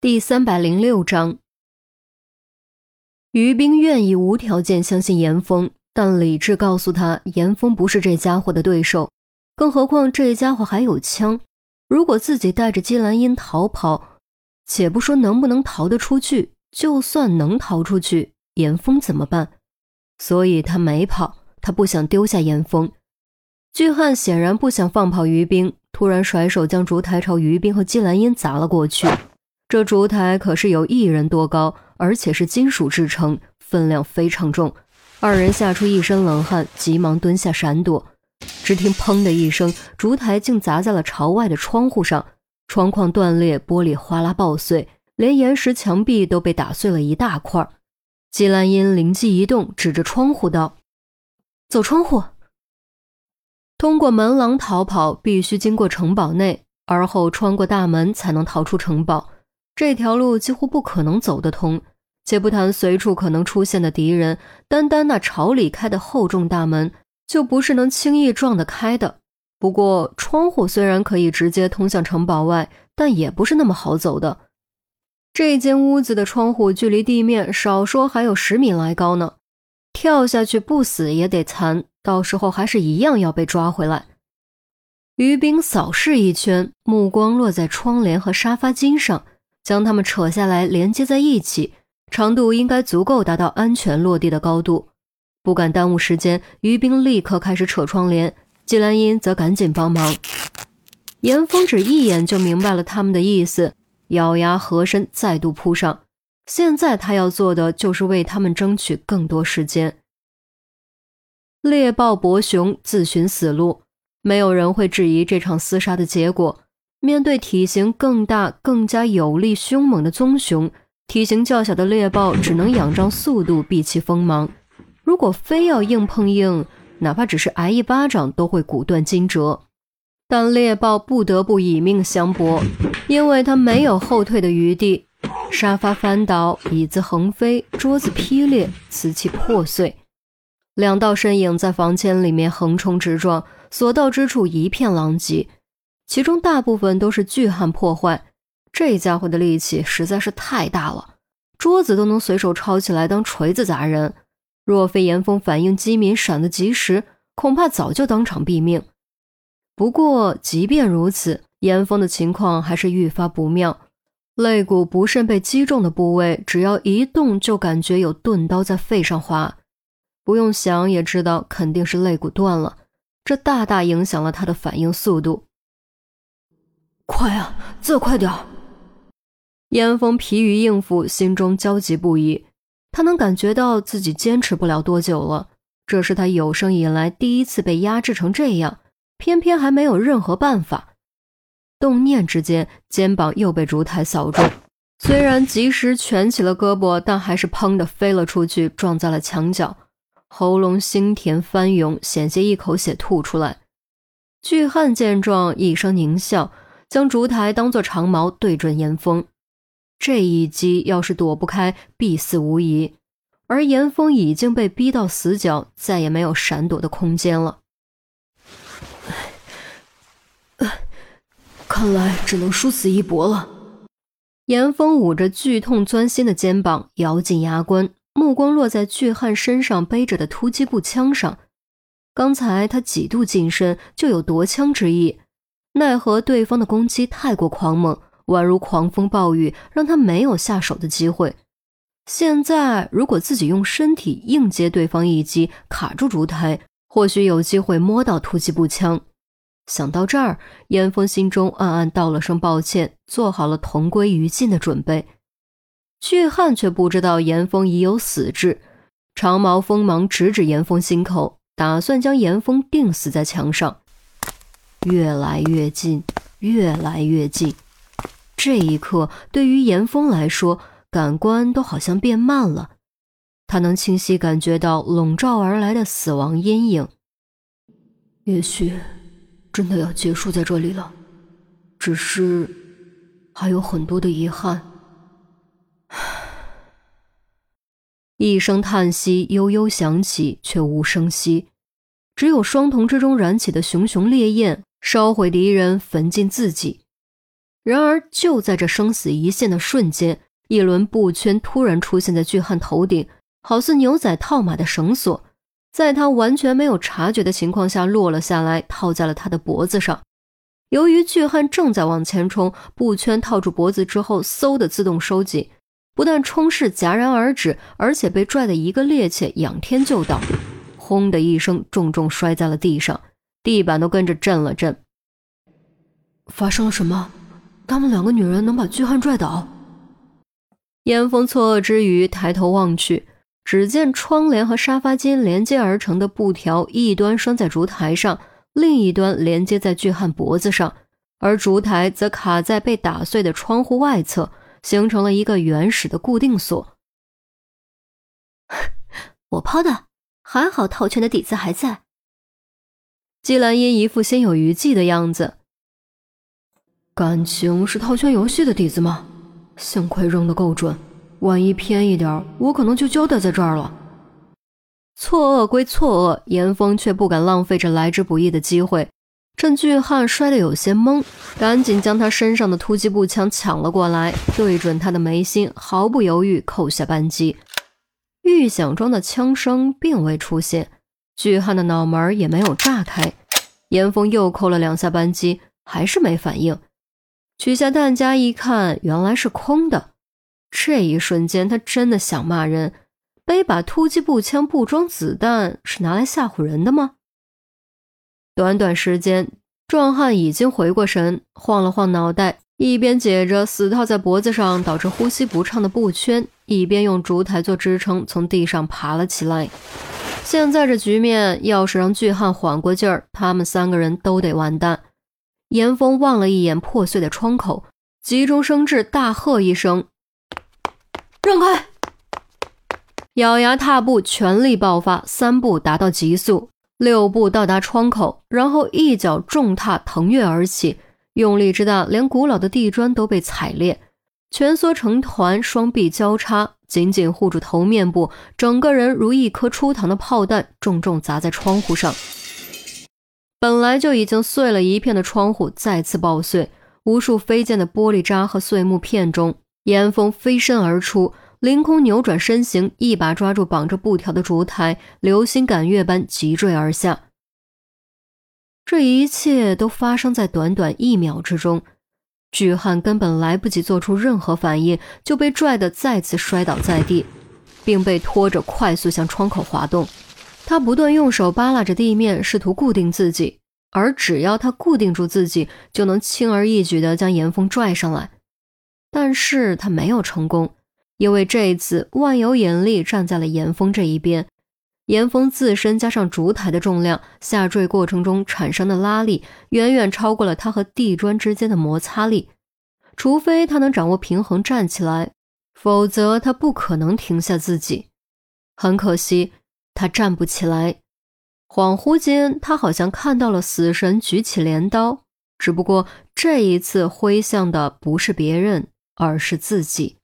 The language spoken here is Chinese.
第三百零六章，于冰愿意无条件相信严峰，但理智告诉他，严峰不是这家伙的对手。更何况这家伙还有枪，如果自己带着姬兰英逃跑，且不说能不能逃得出去，就算能逃出去，严峰怎么办？所以他没跑，他不想丢下严峰。巨汉显然不想放跑于冰，突然甩手将烛台朝于冰和姬兰英砸了过去。这烛台可是有一人多高，而且是金属制成，分量非常重。二人吓出一身冷汗，急忙蹲下闪躲。只听“砰”的一声，烛台竟砸在了朝外的窗户上，窗框断裂，玻璃哗啦爆碎，连岩石墙壁都被打碎了一大块。季兰英灵机一动，指着窗户道：“走窗户。”通过门廊逃跑，必须经过城堡内，而后穿过大门才能逃出城堡。这条路几乎不可能走得通，且不谈随处可能出现的敌人，单单那朝里开的厚重大门，就不是能轻易撞得开的。不过，窗户虽然可以直接通向城堡外，但也不是那么好走的。这间屋子的窗户距离地面少说还有十米来高呢，跳下去不死也得残，到时候还是一样要被抓回来。于冰扫视一圈，目光落在窗帘和沙发巾上。将它们扯下来连接在一起，长度应该足够达到安全落地的高度。不敢耽误时间，于冰立刻开始扯窗帘，季兰英则赶紧帮忙。严峰只一眼就明白了他们的意思，咬牙合身，再度扑上。现在他要做的就是为他们争取更多时间。猎豹博熊，自寻死路，没有人会质疑这场厮杀的结果。面对体型更大、更加有力、凶猛的棕熊，体型较小的猎豹只能仰仗速度避其锋芒。如果非要硬碰硬，哪怕只是挨一巴掌都会骨断筋折。但猎豹不得不以命相搏，因为它没有后退的余地。沙发翻倒，椅子横飞，桌子劈裂，瓷器破碎。两道身影在房间里面横冲直撞，所到之处一片狼藉。其中大部分都是巨汉破坏，这家伙的力气实在是太大了，桌子都能随手抄起来当锤子砸人。若非严峰反应机敏，闪得及时，恐怕早就当场毙命。不过，即便如此，严峰的情况还是愈发不妙。肋骨不慎被击中的部位，只要一动，就感觉有钝刀在肺上划，不用想也知道肯定是肋骨断了。这大大影响了他的反应速度。快啊，再快点！严峰疲于应付，心中焦急不已。他能感觉到自己坚持不了多久了。这是他有生以来第一次被压制成这样，偏偏还没有任何办法。动念之间，肩膀又被烛台扫中。虽然及时蜷起了胳膊，但还是砰的飞了出去，撞在了墙角。喉咙腥甜翻涌，险些一口血吐出来。巨汉见状，一声狞笑。将烛台当作长矛对准严峰，这一击要是躲不开，必死无疑。而严峰已经被逼到死角，再也没有闪躲的空间了。看来只能殊死一搏了。严峰捂着剧痛钻心的肩膀，咬紧牙关，目光落在巨汉身上背着的突击步枪上。刚才他几度近身，就有夺枪之意。奈何对方的攻击太过狂猛，宛如狂风暴雨，让他没有下手的机会。现在如果自己用身体硬接对方一击，卡住烛台，或许有机会摸到突击步枪。想到这儿，严峰心中暗暗道了声抱歉，做好了同归于尽的准备。巨汉却不知道严峰已有死志，长矛锋芒直指严峰心口，打算将严峰钉死在墙上。越来越近，越来越近。这一刻，对于严峰来说，感官都好像变慢了。他能清晰感觉到笼罩而来的死亡阴影。也许，真的要结束在这里了。只是，还有很多的遗憾。一声叹息悠悠响起，却无声息，只有双瞳之中燃起的熊熊烈焰。烧毁敌人，焚尽自己。然而就在这生死一线的瞬间，一轮布圈突然出现在巨汉头顶，好似牛仔套马的绳索，在他完全没有察觉的情况下落了下来，套在了他的脖子上。由于巨汉正在往前冲，布圈套住脖子之后，嗖的自动收紧，不但冲势戛然而止，而且被拽得一个趔趄，仰天就倒，轰的一声，重重摔在了地上，地板都跟着震了震。发生了什么？他们两个女人能把巨汉拽倒？严峰错愕之余，抬头望去，只见窗帘和沙发间连接而成的布条，一端拴在烛台上。另一端连接在巨汉脖子上，而烛台则卡在被打碎的窗户外侧，形成了一个原始的固定锁。我抛的，还好套圈的底子还在。季兰英一副心有余悸的样子。感情是套圈游戏的底子吗？幸亏扔得够准，万一偏一点，我可能就交代在这儿了。错愕归错愕，严峰却不敢浪费这来之不易的机会。趁巨汉摔得有些懵，赶紧将他身上的突击步枪抢了过来，对准他的眉心，毫不犹豫扣下扳机。预想中的枪声并未出现，巨汉的脑门也没有炸开。严峰又扣了两下扳机，还是没反应。取下弹夹一看，原来是空的。这一瞬间，他真的想骂人。背把突击步枪不装子弹是拿来吓唬人的吗？短短时间，壮汉已经回过神，晃了晃脑袋，一边解着死套在脖子上导致呼吸不畅的布圈，一边用烛台做支撑，从地上爬了起来。现在这局面，要是让巨汉缓过劲儿，他们三个人都得完蛋。严峰望了一眼破碎的窗口，急中生智，大喝一声：“让开！”咬牙踏步，全力爆发，三步达到极速，六步到达窗口，然后一脚重踏，腾跃而起，用力之大，连古老的地砖都被踩裂，蜷缩成团，双臂交叉，紧紧护住头面部，整个人如一颗出膛的炮弹，重重砸在窗户上。本来就已经碎了一片的窗户再次爆碎，无数飞溅的玻璃渣和碎木片中，严峰飞身而出。凌空扭转身形，一把抓住绑着布条的烛台，流星赶月般急坠而下。这一切都发生在短短一秒之中，巨汉根本来不及做出任何反应，就被拽得再次摔倒在地，并被拖着快速向窗口滑动。他不断用手扒拉着地面，试图固定自己，而只要他固定住自己，就能轻而易举地将严峰拽上来。但是他没有成功。因为这一次万有引力站在了严峰这一边，严峰自身加上烛台的重量，下坠过程中产生的拉力远远超过了他和地砖之间的摩擦力。除非他能掌握平衡站起来，否则他不可能停下自己。很可惜，他站不起来。恍惚间，他好像看到了死神举起镰刀，只不过这一次挥向的不是别人，而是自己。